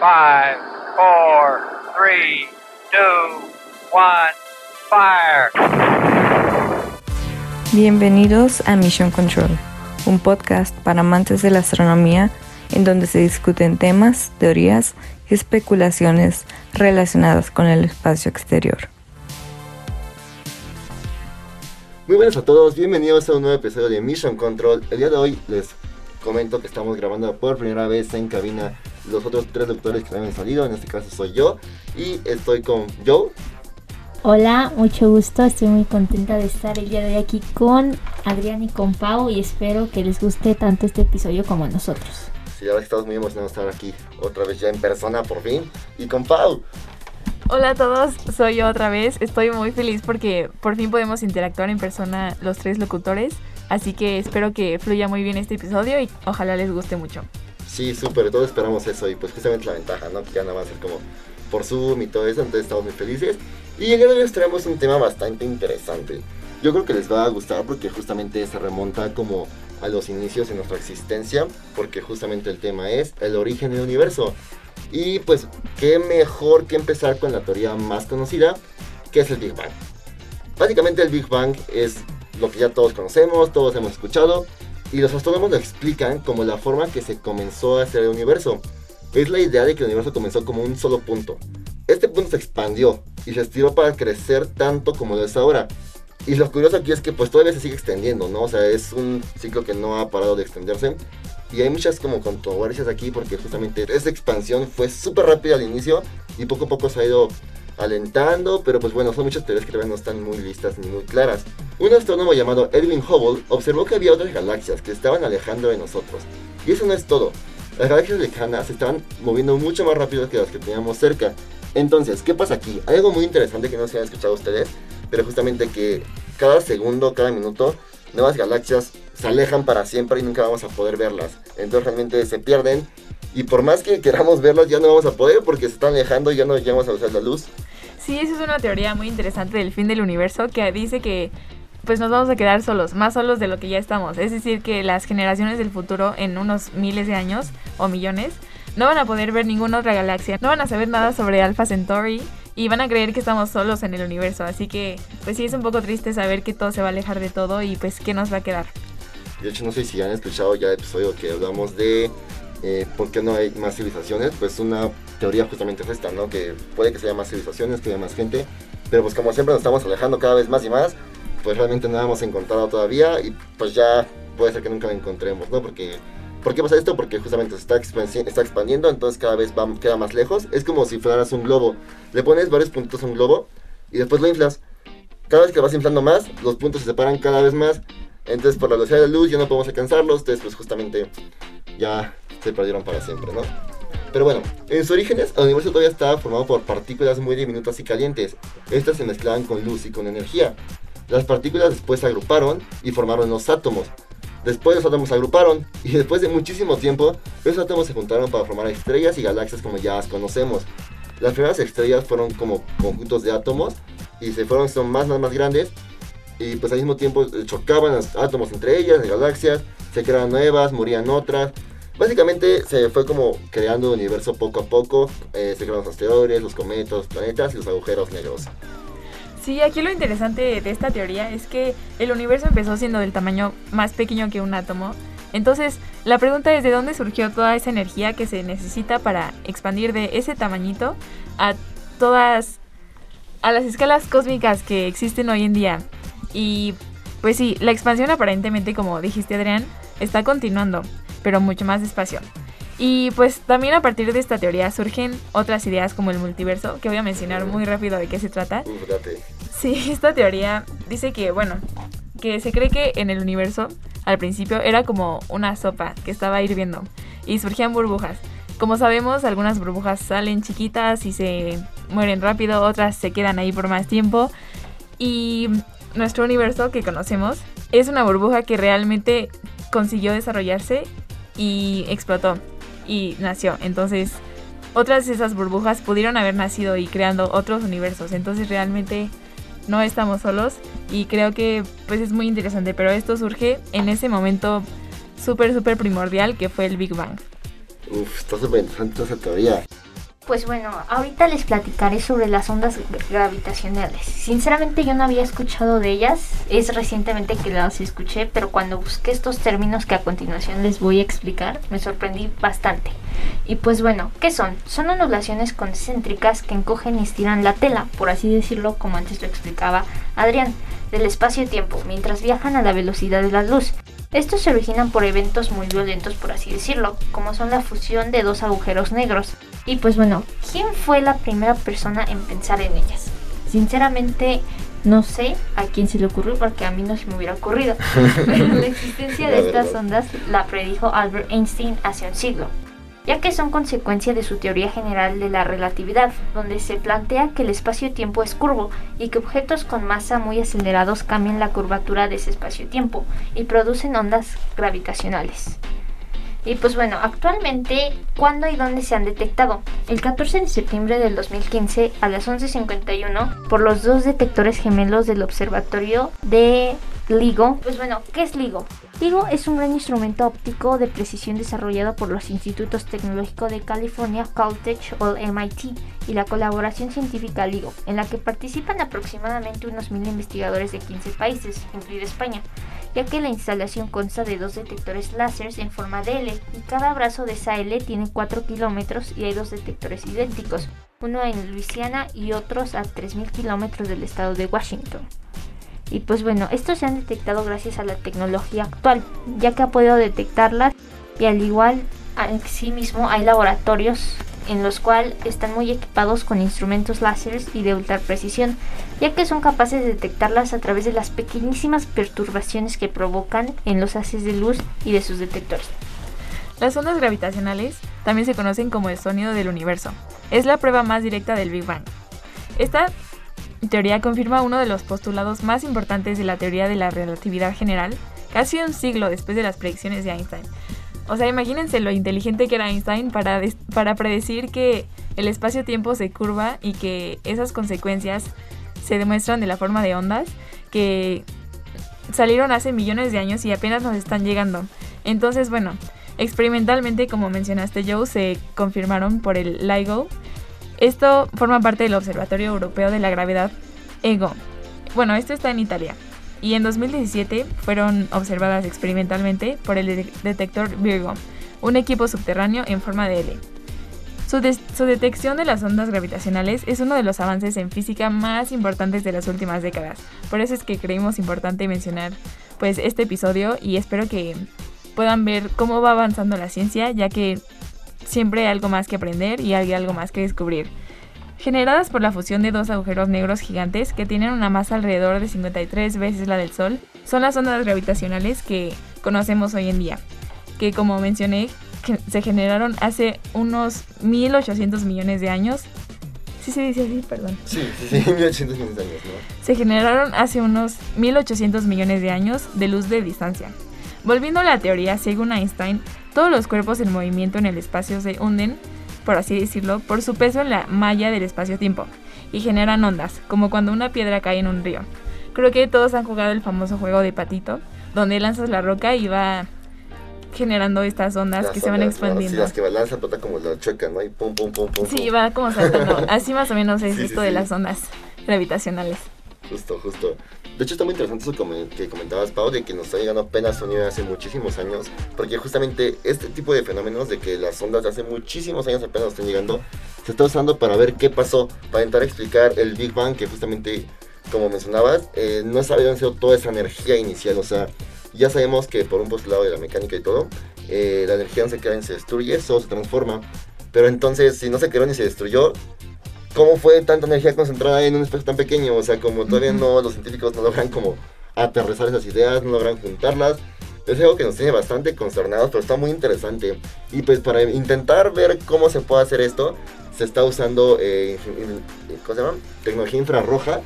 Five, four, three, two, one, fire. Bienvenidos a Mission Control, un podcast para amantes de la astronomía en donde se discuten temas, teorías y especulaciones relacionadas con el espacio exterior. Muy buenas a todos, bienvenidos a un nuevo episodio de Mission Control. El día de hoy les comento que estamos grabando por primera vez en cabina los otros tres doctores que habían salido, en este caso soy yo y estoy con Joe. Hola, mucho gusto, estoy muy contenta de estar el día de hoy aquí con Adrián y con Pau y espero que les guste tanto este episodio como a nosotros. Sí, ahora estamos muy emocionados de estar aquí otra vez ya en persona por fin y con Pau. Hola a todos, soy yo otra vez. Estoy muy feliz porque por fin podemos interactuar en persona los tres locutores. Así que espero que fluya muy bien este episodio y ojalá les guste mucho. Sí, súper, todos esperamos eso y pues justamente la ventaja, ¿no? Que ya nada a ser como por Zoom y todo eso, entonces estamos muy felices. Y en el les traemos un tema bastante interesante. Yo creo que les va a gustar porque justamente se remonta como a los inicios de nuestra existencia, porque justamente el tema es el origen del universo. Y pues, qué mejor que empezar con la teoría más conocida, que es el Big Bang. Básicamente el Big Bang es lo que ya todos conocemos, todos hemos escuchado, y los astrónomos lo explican como la forma que se comenzó a hacer el universo. Es la idea de que el universo comenzó como un solo punto. Este punto se expandió y se estiró para crecer tanto como lo es ahora. Y lo curioso aquí es que pues todavía se sigue extendiendo, ¿no? O sea, es un ciclo que no ha parado de extenderse. Y hay muchas como controversias aquí porque justamente esa expansión fue súper rápida al inicio y poco a poco se ha ido alentando, pero pues bueno, son muchas teorías que todavía no están muy listas ni muy claras. Un astrónomo llamado Edwin Hubble observó que había otras galaxias que estaban alejando de nosotros. Y eso no es todo. Las galaxias lejanas se estaban moviendo mucho más rápido que las que teníamos cerca. Entonces, ¿qué pasa aquí? Hay algo muy interesante que no se han escuchado ustedes, pero justamente que cada segundo, cada minuto, nuevas galaxias se alejan para siempre y nunca vamos a poder verlas. Entonces realmente se pierden y por más que queramos verlas ya no vamos a poder porque se están alejando y ya no llegamos a usar la luz. Sí, esa es una teoría muy interesante del fin del universo que dice que pues nos vamos a quedar solos, más solos de lo que ya estamos. Es decir, que las generaciones del futuro en unos miles de años o millones no van a poder ver ninguna otra galaxia, no van a saber nada sobre Alpha Centauri y van a creer que estamos solos en el universo. Así que pues sí es un poco triste saber que todo se va a alejar de todo y pues qué nos va a quedar. De hecho no sé si han escuchado ya el episodio que hablamos de eh, por qué no hay más civilizaciones, pues una teoría justamente es esta, ¿no? Que puede que sea más civilizaciones, que haya más gente, pero pues como siempre nos estamos alejando cada vez más y más, pues realmente no la hemos encontrado todavía y pues ya puede ser que nunca la encontremos, ¿no? Porque, ¿Por qué pasa esto? Porque justamente se está, está expandiendo, entonces cada vez va, queda más lejos. Es como si fueras un globo. Le pones varios puntos a un globo y después lo inflas. Cada vez que vas inflando más, los puntos se separan cada vez más. Entonces por la velocidad de la luz ya no podemos alcanzarlos. Entonces pues justamente ya se perdieron para siempre, ¿no? Pero bueno, en sus orígenes el universo todavía estaba formado por partículas muy diminutas y calientes. Estas se mezclaban con luz y con energía. Las partículas después se agruparon y formaron los átomos. Después los átomos se agruparon y después de muchísimo tiempo, esos átomos se juntaron para formar estrellas y galaxias como ya las conocemos. Las primeras estrellas fueron como conjuntos de átomos y se fueron son más, más, más grandes y pues al mismo tiempo chocaban los átomos entre ellas, de galaxias, se creaban nuevas, morían otras Básicamente se fue como creando el universo poco a poco, eh, se crearon los asteroides, los cometas, los planetas y los agujeros negros. Sí, aquí lo interesante de esta teoría es que el universo empezó siendo del tamaño más pequeño que un átomo. Entonces, la pregunta es de dónde surgió toda esa energía que se necesita para expandir de ese tamañito a todas a las escalas cósmicas que existen hoy en día. Y pues sí, la expansión aparentemente, como dijiste Adrián, está continuando pero mucho más despacio. Y pues también a partir de esta teoría surgen otras ideas como el multiverso, que voy a mencionar muy rápido de qué se trata. Sí, esta teoría dice que, bueno, que se cree que en el universo al principio era como una sopa que estaba hirviendo y surgían burbujas. Como sabemos, algunas burbujas salen chiquitas y se mueren rápido, otras se quedan ahí por más tiempo. Y nuestro universo que conocemos es una burbuja que realmente consiguió desarrollarse y explotó y nació. Entonces, otras de esas burbujas pudieron haber nacido y creando otros universos. Entonces, realmente no estamos solos y creo que pues es muy interesante, pero esto surge en ese momento súper, súper primordial que fue el Big Bang. Uf, está súper interesante esa teoría. Pues bueno, ahorita les platicaré sobre las ondas gravitacionales. Sinceramente yo no había escuchado de ellas, es recientemente que las escuché, pero cuando busqué estos términos que a continuación les voy a explicar, me sorprendí bastante. Y pues bueno, ¿qué son? Son ondulaciones concéntricas que encogen y estiran la tela, por así decirlo, como antes lo explicaba Adrián, del espacio-tiempo, mientras viajan a la velocidad de la luz. Estos se originan por eventos muy violentos, por así decirlo, como son la fusión de dos agujeros negros. Y pues bueno, ¿quién fue la primera persona en pensar en ellas? Sinceramente, no sé a quién se le ocurrió porque a mí no se me hubiera ocurrido. Pero la existencia de estas ondas la predijo Albert Einstein hace un siglo ya que son consecuencia de su teoría general de la relatividad, donde se plantea que el espacio-tiempo es curvo y que objetos con masa muy acelerados cambian la curvatura de ese espacio-tiempo y producen ondas gravitacionales. Y pues bueno, actualmente, ¿cuándo y dónde se han detectado? El 14 de septiembre del 2015 a las 11.51 por los dos detectores gemelos del observatorio de LIGO. Pues bueno, ¿qué es LIGO? LIGO es un gran instrumento óptico de precisión desarrollado por los Institutos Tecnológicos de California, Caltech o MIT y la colaboración científica LIGO, en la que participan aproximadamente unos mil investigadores de 15 países, incluida España, ya que la instalación consta de dos detectores láseres en forma de L y cada brazo de esa L tiene 4 kilómetros y hay dos detectores idénticos, uno en Luisiana y otros a 3.000 kilómetros del estado de Washington. Y pues bueno, estos se han detectado gracias a la tecnología actual, ya que ha podido detectarlas y al igual en sí mismo hay laboratorios en los cuales están muy equipados con instrumentos láseres y de ultra precisión, ya que son capaces de detectarlas a través de las pequeñísimas perturbaciones que provocan en los haces de luz y de sus detectores. Las ondas gravitacionales también se conocen como el sonido del universo. Es la prueba más directa del Big Bang. Esta teoría confirma uno de los postulados más importantes de la teoría de la relatividad general, casi un siglo después de las predicciones de Einstein. O sea, imagínense lo inteligente que era Einstein para, para predecir que el espacio-tiempo se curva y que esas consecuencias se demuestran de la forma de ondas que salieron hace millones de años y apenas nos están llegando. Entonces, bueno, experimentalmente, como mencionaste Joe, se confirmaron por el LIGO esto forma parte del Observatorio Europeo de la Gravedad EGO. Bueno, esto está en Italia. Y en 2017 fueron observadas experimentalmente por el detector Virgo, un equipo subterráneo en forma de L. Su, detección de las ondas gravitacionales es uno de los avances en física más importantes de las últimas décadas. Por eso es que creímos importante mencionar pues este episodio y espero que puedan ver cómo va avanzando la ciencia, ya que siempre hay algo más que aprender y hay algo más que descubrir. Generadas por la fusión de dos agujeros negros gigantes que tienen una masa alrededor de 53 veces la del Sol, son las ondas gravitacionales que conocemos hoy en día, que como mencioné, se generaron hace unos 1800 millones de años. Sí se dice así, perdón. Sí, sí, sí, 1800 millones de años, ¿no? Se generaron hace unos 1800 millones de años de luz de distancia. Volviendo a la teoría, según Einstein, todos los cuerpos en movimiento en el espacio se hunden, por así decirlo, por su peso en la malla del espacio-tiempo y generan ondas, como cuando una piedra cae en un río. Creo que todos han jugado el famoso juego de patito, donde lanzas la roca y va generando estas ondas que se van expandiendo. Sí, las que lanzan, como la chocan, ¿no? Y pum, pum, pum, pum. Sí, va como saltando. Así más o menos es esto de las ondas gravitacionales. Justo, justo. De hecho, está muy interesante eso que comentabas, Pau, de que nos está llegando apenas sonido hace muchísimos años, porque justamente este tipo de fenómenos de que las ondas hace muchísimos años apenas están llegando, se está usando para ver qué pasó, para intentar explicar el Big Bang, que justamente, como mencionabas, eh, no se había sido toda esa energía inicial, o sea, ya sabemos que por un postulado de la mecánica y todo, eh, la energía no se queda ni se destruye, solo se transforma, pero entonces, si no se quedó ni se destruyó, cómo fue tanta energía concentrada en un espacio tan pequeño. O sea, como todavía no, los científicos no logran como aterrizar esas ideas, no logran juntarlas. Es algo que nos tiene bastante consternados, pero está muy interesante. Y pues para intentar ver cómo se puede hacer esto, se está usando, eh, ¿cómo se llama? Tecnología infrarroja,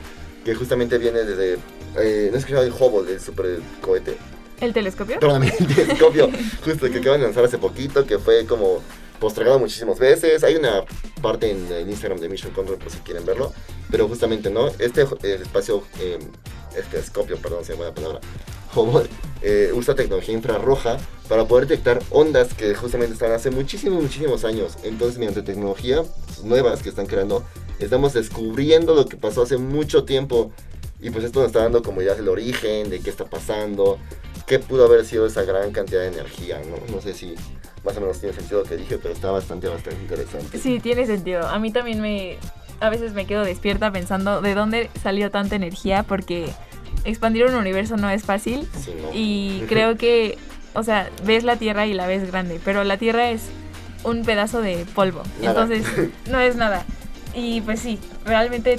que justamente viene desde, eh, no es que el Hubble, el super cohete. ¿El telescopio? Perdóname, el telescopio, justo que acaban de lanzar hace poquito, que fue como postergado muchísimas veces. Hay una parte en el Instagram de Mission Control por si quieren verlo. Pero justamente, ¿no? Este eh, espacio, eh, este escopio, perdón, se llama la palabra, eh, usa tecnología infrarroja para poder detectar ondas que justamente están hace muchísimos, muchísimos años. Entonces, mediante tecnología nuevas que están creando, estamos descubriendo lo que pasó hace mucho tiempo. Y pues esto nos está dando como ya el origen de qué está pasando, qué pudo haber sido esa gran cantidad de energía, ¿no? No sé si más o menos tiene sentido lo que dije, pero está bastante, bastante interesante. Sí, tiene sentido. A mí también me... A veces me quedo despierta pensando de dónde salió tanta energía porque expandir un universo no es fácil Sí, ¿no? y creo que, o sea, ves la Tierra y la ves grande, pero la Tierra es un pedazo de polvo, Nada. entonces no es nada. Y pues sí, realmente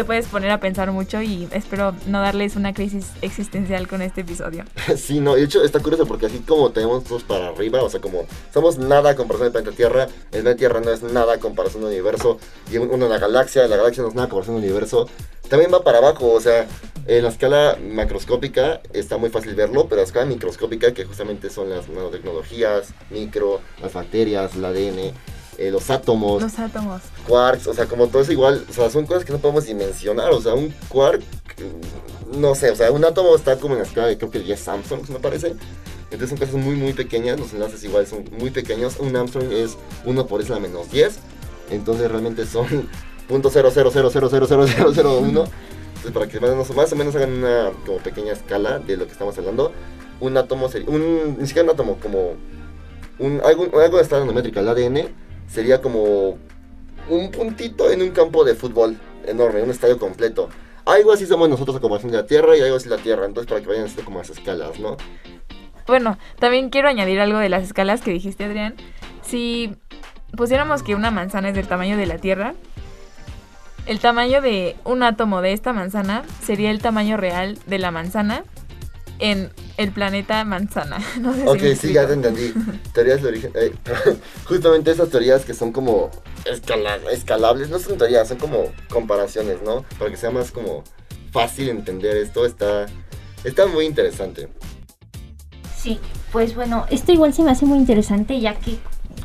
te puedes poner a pensar mucho y espero no darles una crisis existencial con este episodio. Sí, no, de hecho está curioso porque así como tenemos todos para arriba, o sea, como somos nada comparación del planeta Tierra, el planeta Tierra no es nada comparación del universo, y uno la galaxia, la galaxia no es nada comparación del universo, también va para abajo, o sea, en la escala macroscópica está muy fácil verlo, pero la escala microscópica, que justamente son las nanotecnologías, micro, las bacterias, el ADN, eh, los átomos, Los átomos. quarks, o sea, como todo es igual, o sea, son cosas que no podemos dimensionar, o sea, un quark, no sé, o sea, un átomo está como en la escala de creo que 10 Samsung, me parece. Entonces son cosas muy, muy pequeñas, los enlaces igual son muy pequeños, un Armstrong es 1 por isla menos 10, entonces realmente son .000000001, entonces para que más o menos- más o menos hagan una como pequeña escala de lo que estamos hablando, un átomo sería, un, ni siquiera un átomo, como un, algo, algo de escala nanométrica, el ADN, sería como un puntito en un campo de fútbol enorme, un estadio completo. Algo así somos nosotros a comparación de la Tierra y algo así la Tierra, entonces para que vayan haciendo como las escalas, ¿no? Bueno, también quiero añadir algo de las escalas que dijiste, Adrián. Si pusiéramos que una manzana es del tamaño de la Tierra, el tamaño de un átomo de esta manzana sería el tamaño real de la manzana en el planeta manzana. No sé Ok, sí, ya te entendí. Teorías de origen. eh, justamente esas teorías que son como escala- escalables, no son teorías, son como comparaciones, ¿no? Para que sea más como fácil entender esto, está, está muy interesante. Sí, pues bueno, esto igual se me hace muy interesante ya que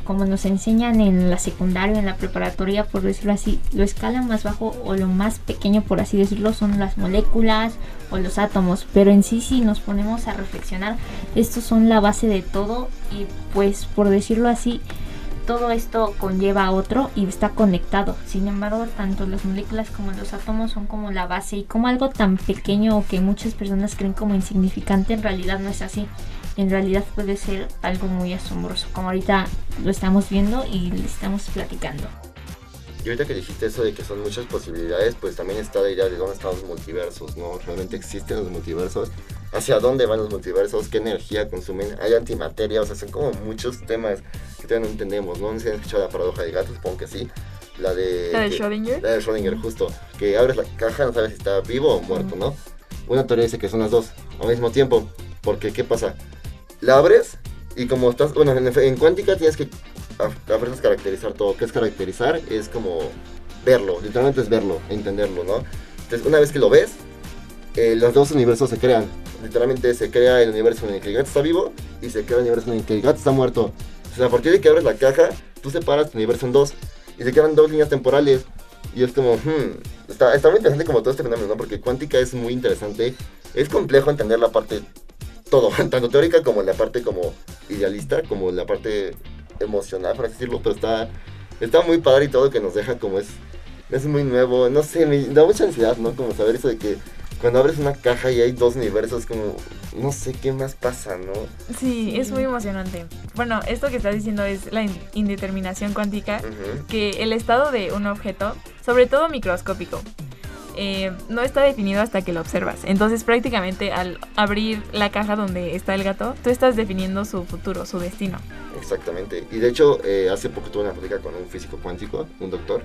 como nos enseñan en la secundaria, en la preparatoria, por decirlo así, lo escala más bajo o lo más pequeño, por así decirlo, son las moléculas o los átomos. Pero en sí, si nos ponemos a reflexionar, estos son la base de todo y pues por decirlo así, todo esto conlleva a otro y está conectado. Sin embargo, tanto las moléculas como los átomos son como la base y como algo tan pequeño que muchas personas creen como insignificante, en realidad no es así. En realidad puede ser algo muy asombroso, como ahorita lo estamos viendo y le estamos platicando. Y ahorita que dijiste eso de que son muchas posibilidades, pues también está la idea de dónde están los multiversos, ¿no? ¿Realmente existen los multiversos? ¿Hacia dónde van los multiversos? ¿Qué energía consumen? ¿Hay antimateria? O sea, son como muchos temas que todavía no entendemos, ¿no? No si han escuchado la paradoja del gato, supongo que sí. La de... La de Schrödinger. La de Schrödinger, justo. Que abres la caja, no sabes si está vivo o muerto, ¿no? Una teoría dice que son las dos al mismo tiempo. Porque, ¿qué pasa? La abres y como estás... Bueno, en, en cuántica tienes que a, a caracterizar todo. ¿Qué es caracterizar? Es como verlo, literalmente es verlo, entenderlo, ¿no? Entonces, una vez que lo ves, eh, los dos universos se crean. Literalmente se crea el universo en el que el gato está vivo y se crea el universo en el que el gato está muerto. Sea, a partir de que abres la caja, tú separas tu universo en dos y se quedan dos líneas temporales. Y es como, hmm, está, está muy interesante como todo este fenómeno, ¿no? Porque cuántica es muy interesante. Es complejo entender la parte, todo, tanto teórica como la parte como idealista, como la parte emocional, por así decirlo, pero está, está muy padre y todo que nos deja como es, es muy nuevo, no sé, me da mucha ansiedad, ¿no? Como saber eso de que cuando abres una caja y hay dos universos, como, no sé qué más pasa, ¿no? Sí, Sí. es muy emocionante. Bueno, esto que estás diciendo es la in- indeterminación cuántica, que el estado de un objeto, sobre todo microscópico, eh, no está definido hasta que lo observas. Entonces prácticamente al abrir la caja donde está el gato, tú estás definiendo su futuro, su destino. Exactamente. Y de hecho, eh, hace poco tuve una plática con un físico cuántico, un doctor,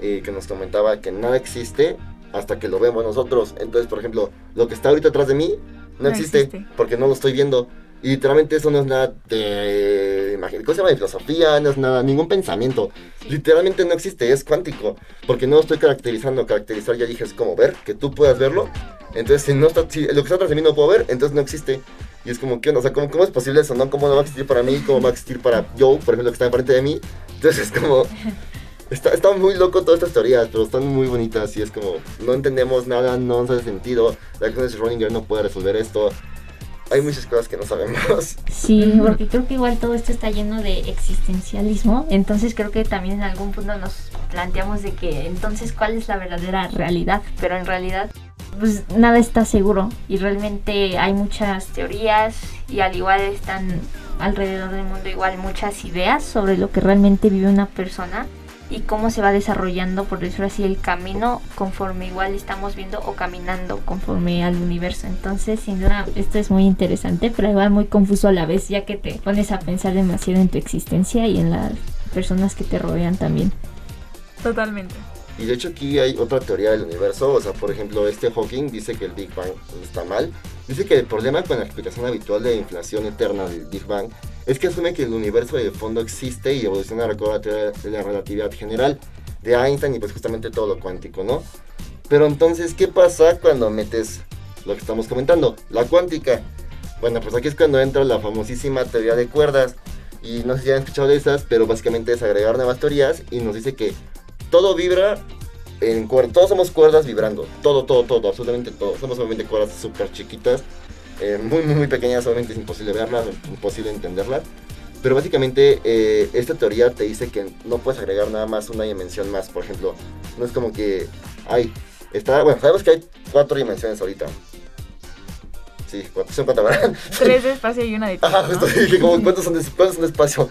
eh, que nos comentaba que nada existe hasta que lo vemos nosotros. Entonces, por ejemplo, lo que está ahorita atrás de mí no, No existe, existe. porque no lo estoy viendo. Y literalmente eso no es nada de ¿cómo se llama? De filosofía, no es nada, ningún pensamiento. Literalmente no existe, es cuántico, porque no lo estoy caracterizando. Caracterizar ya dije es como ver, que tú puedas verlo. Entonces, si no está, si lo que está atrás de mí no puedo ver, entonces no existe. Y es como, ¿qué onda? O sea, ¿cómo, cómo es posible eso, no? ¿Cómo no va a existir para mí? ¿Cómo va a existir para Joe, por ejemplo, que está enfrente de mí? Entonces es como... Está, está muy loco todas estas teorías, pero están muy bonitas y es como... No entendemos nada, no nos hace sentido. La ecuación de Schrödinger no puede resolver esto. Hay muchas cosas que no sabemos. Sí, porque creo que igual todo esto está lleno de existencialismo, entonces creo que también en algún punto nos planteamos de que entonces cuál es la verdadera realidad, pero en realidad pues nada está seguro. Y realmente hay muchas teorías y al igual están alrededor del mundo igual muchas ideas sobre lo que realmente vive una persona y cómo se va desarrollando, por decirlo así, el camino conforme igual estamos viendo o caminando conforme al universo. Entonces, sin duda, esto es muy interesante, pero igual muy confuso a la vez, ya que te pones a pensar demasiado en tu existencia y en las personas que te rodean también. Totalmente. Y de hecho aquí hay otra teoría del universo, o sea, por ejemplo, este Hawking dice que el Big Bang está mal. Dice que el problema con la explicación habitual de la inflación eterna del Big Bang es que asume que el universo de fondo existe y evoluciona la teoría de la relatividad general de Einstein y pues justamente todo lo cuántico, ¿no? Pero entonces, ¿qué pasa cuando metes lo que estamos comentando? La cuántica. Bueno, pues aquí es cuando entra la famosísima teoría de cuerdas. Y no sé si han escuchado de esas, pero básicamente es agregar nuevas teorías y nos dice que todo vibra en cuerdas. Todos somos cuerdas vibrando. Todo, todo, todo, absolutamente todo. Somos obviamente cuerdas súper chiquitas. Eh, muy, muy, muy pequeñas. Obviamente es imposible verlas, imposible entenderlas. Pero básicamente eh, esta teoría te dice que no puedes agregar nada más una dimensión más. Por ejemplo, no es como que hay... Está, bueno, sabemos que hay cuatro dimensiones ahorita. Sí, cuatro, son cuatro, ¿verdad? Tres de espacio y una de tiempo. Ajá, justo ¿no? dije, como, ¿cuántos son de, cuántos son de espacio?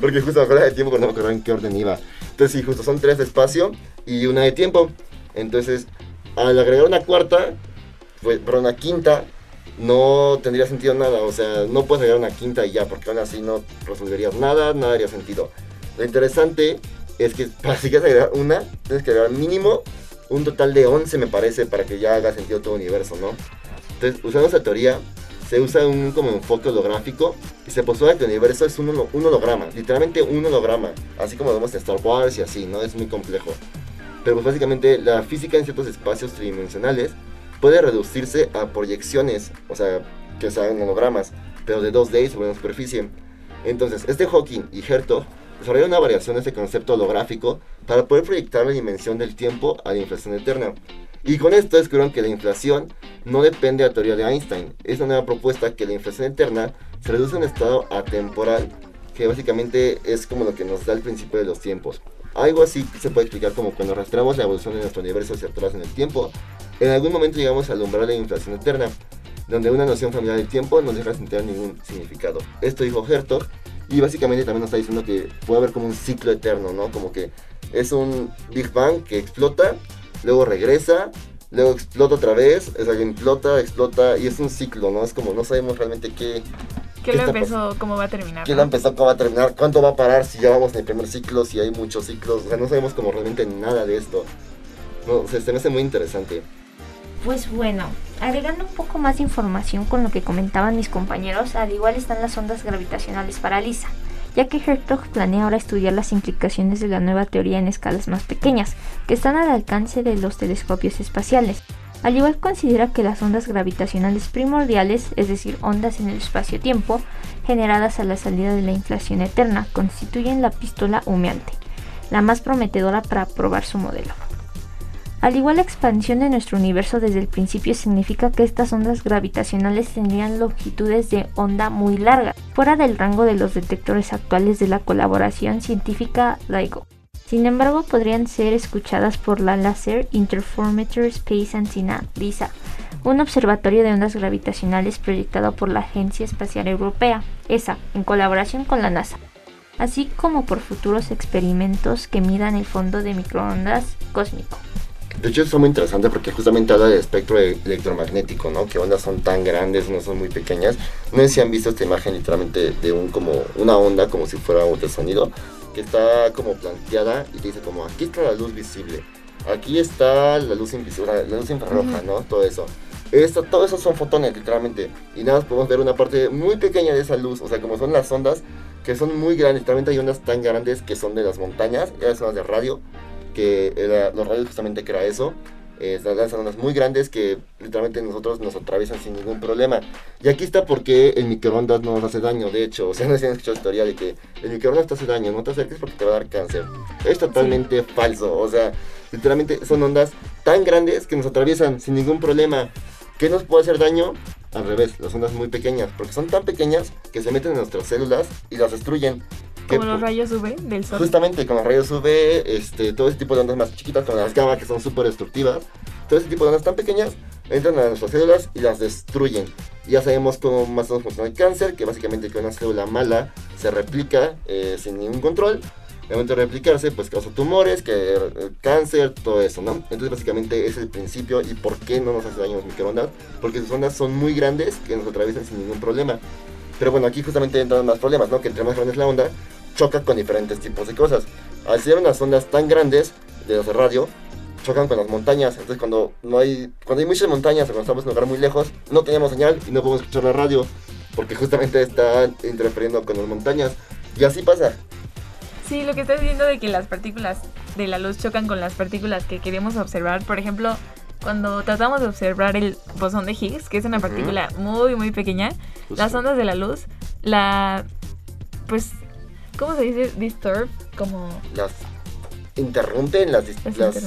Porque justo me acuerdo de tiempo, pero no me acuerdo en qué orden iba. Entonces, sí, justo son tres de espacio y una de tiempo. Entonces, al agregar una cuarta, pues, perdón, una quinta, no tendría sentido nada. O sea, no puedes agregar una quinta y ya, porque aún así no resolverías nada, nada haría sentido. Lo interesante es que para si quieres agregar una, tienes que agregar mínimo un total de 11, me parece, para que ya haga sentido todo el universo, ¿no? Entonces, usando esa teoría, se usa un como enfoque holográfico y se postula que el universo es un, holo- un holograma, literalmente un holograma, así como vemos en Star Wars y así, ¿no? Es muy complejo. Pero pues básicamente la física en ciertos espacios tridimensionales puede reducirse a proyecciones, o sea, que sean hologramas, pero de 2D sobre una superficie. Entonces, este Hawking y Hertog desarrollaron una variación de este concepto holográfico para poder proyectar la dimensión del tiempo a la inflación eterna. Y con esto descubrieron que la inflación no depende de la teoría de Einstein. Es una nueva propuesta que la inflación eterna se reduce a un estado atemporal, que básicamente es como lo que nos da el principio de los tiempos. Algo así se puede explicar como cuando arrastramos la evolución de nuestro universo hacia atrás en el tiempo. En algún momento llegamos al umbral de la inflación eterna, donde una noción familiar del tiempo no deja sin tener ningún significado. Esto dijo Hertog, y básicamente también nos está diciendo que puede haber como un ciclo eterno, ¿no? Como que es un Big Bang que explota, luego regresa, luego explota otra vez, o sea, que explota, explota, y es un ciclo, ¿no? Es como no sabemos realmente qué, ¿Qué ¿Qué lo empezó? ¿Cómo va a terminar? quién no? ha empezado, cómo va a terminar, cuánto va a parar, si ya vamos en el primer ciclo, si hay muchos ciclos, o sea, no sabemos como realmente nada de esto. No, o sea, se me hace muy interesante. Pues bueno, agregando un poco más de información con lo que comentaban mis compañeros, al igual están las ondas gravitacionales para Lisa, ya que Hertog planea ahora estudiar las implicaciones de la nueva teoría en escalas más pequeñas, que están al alcance de los telescopios espaciales. Al igual considera que las ondas gravitacionales primordiales, es decir, ondas en el espacio-tiempo, generadas a la salida de la inflación eterna, constituyen la pistola humeante, la más prometedora para probar su modelo. Al igual la expansión de nuestro universo desde el principio significa que estas ondas gravitacionales tendrían longitudes de onda muy largas, fuera del rango de los detectores actuales de la colaboración científica LIGO. Sin embargo, podrían ser escuchadas por la Laser Interferometer Space Antenna, LISA, un observatorio de ondas gravitacionales proyectado por la Agencia Espacial Europea, ESA, en colaboración con la NASA, así como por futuros experimentos que midan el fondo de microondas cósmico. De hecho, eso es muy interesante porque justamente habla del espectro e- electromagnético, ¿no? Que ondas son tan grandes, no son muy pequeñas. No sé si han visto esta imagen literalmente de un como una onda como si fuera un sonido que está como planteada y te dice como aquí está la luz visible, aquí está la luz invisible, la luz infrarroja, ¿no? Todo eso. Esto, todo eso son fotones, literalmente. Y nada más podemos ver una parte muy pequeña de esa luz. O sea, como son las ondas, que son muy grandes. Literalmente hay ondas tan grandes que son de las montañas. Ondas de radio, que eh, los radios justamente crea eso. Eh, lanzan ondas muy grandes que literalmente nosotros nos atraviesan sin ningún problema. Y aquí está porque el microondas no nos hace daño, de hecho. O sea, no si han escuchado la teoría de que el microondas te hace daño, no te acerques porque te va a dar cáncer. Es totalmente falso. O sea, literalmente son ondas tan grandes que nos atraviesan sin ningún problema. ¿Qué nos puede hacer daño? al revés, las ondas muy pequeñas, porque son tan pequeñas que se meten en nuestras células y las destruyen. Como los rayos UV del sol. Justamente con los rayos UV, este, todo ese tipo de ondas más chiquitas, como las gamma, que son súper destructivas, todo ese tipo de ondas tan pequeñas entran a nuestras células y las destruyen. Ya sabemos cómo más o menos funciona el cáncer, que básicamente que una célula mala se replica eh, sin ningún control. En el momento de replicarse, pues causa tumores, que eh, cáncer, todo eso, ¿no? Entonces básicamente es el principio y por qué no nos hace daño las microondas, porque sus ondas son muy grandes que nos atraviesan sin ningún problema. Pero bueno, aquí justamente entran más problemas, ¿no? Que entre más grande es la onda, choca con diferentes tipos de cosas. Al ser unas ondas tan grandes de los de radio, chocan con las montañas. Entonces cuando no hay, cuando hay muchas montañas o cuando estamos en un lugar muy lejos, no tenemos señal y no podemos escuchar la radio porque justamente está interfiriendo con las montañas. Y así pasa. Sí, lo que estás diciendo de que las partículas de la luz chocan con las partículas que queremos observar. Por ejemplo, cuando tratamos de observar el bosón de Higgs, que es una partícula muy, muy pequeña, Justo. las ondas de la luz, la. Pues. ¿Cómo se dice? Disturb. Como. Las interrumpen, las, Las, las las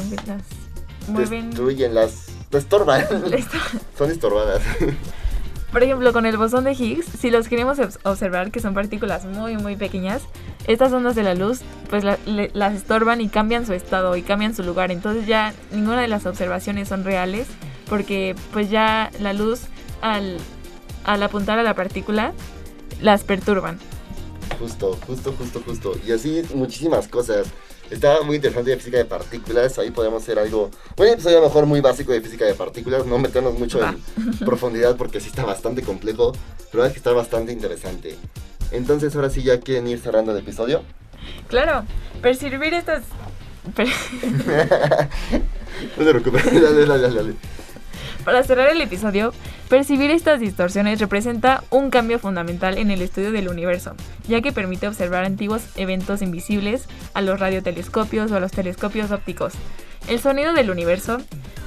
mueven. destruyen, las estorban. Esto- Son estorbadas. Por ejemplo, con el bosón de Higgs, si los queremos obs- observar, que son partículas muy, muy pequeñas, estas ondas de la luz, pues la- le- las estorban y cambian su estado y cambian su lugar. Entonces ya ninguna de las observaciones son reales, porque pues ya la luz, al, al apuntar a la partícula, las perturban. Justo, justo, justo, justo. Y así muchísimas cosas. Está muy interesante de física de partículas. Ahí podemos hacer algo. Un episodio a lo mejor muy básico de física de partículas. No meternos mucho en profundidad porque sí está bastante complejo. Pero es que está bastante interesante. Entonces, ahora sí ya quieren ir cerrando el episodio. Claro, percibir estas... per- No te preocupes. dale, dale, dale. Para cerrar el episodio, percibir estas distorsiones representa un cambio fundamental en el estudio del universo, ya que permite observar antiguos eventos invisibles a los radiotelescopios o a los telescopios ópticos. El sonido del universo,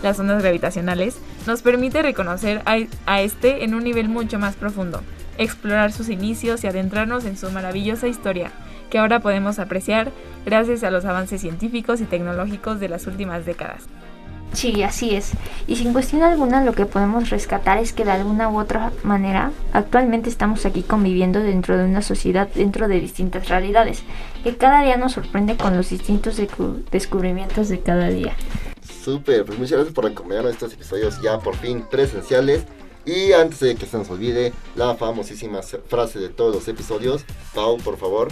las ondas gravitacionales, nos permite reconocer a, a este en un nivel mucho más profundo, explorar sus inicios y adentrarnos en su maravillosa historia, que ahora podemos apreciar gracias a los avances científicos y tecnológicos de las últimas décadas. Sí, así es. Y sin cuestión alguna lo que podemos rescatar es que de alguna u otra manera actualmente estamos aquí conviviendo dentro de una sociedad dentro de distintas realidades, que cada día nos sorprende con los distintos descubrimientos de cada día. Súper, pues muchas gracias por acompañarnos en estos episodios ya por fin presenciales. Y antes de que se nos olvide la famosísima frase de todos los episodios, Pau, por favor.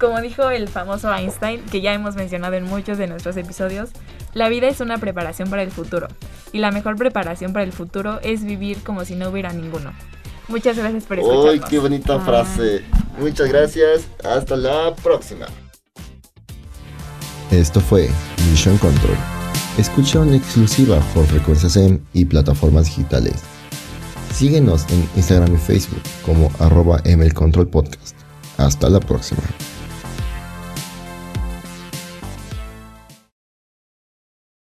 Como dijo el famoso Einstein, que ya hemos mencionado en muchos de nuestros episodios, la vida es una preparación para el futuro. Y la mejor preparación para el futuro es vivir como si no hubiera ninguno. Muchas gracias por ¡Ay, escucharnos. qué bonita Ah. frase! Muchas gracias, hasta la próxima. Esto fue Mission Control. Escucha en exclusiva por Frecuencia SEM y plataformas digitales. Síguenos en Instagram y Facebook como arroba mlcontrolpodcast. Hasta la próxima.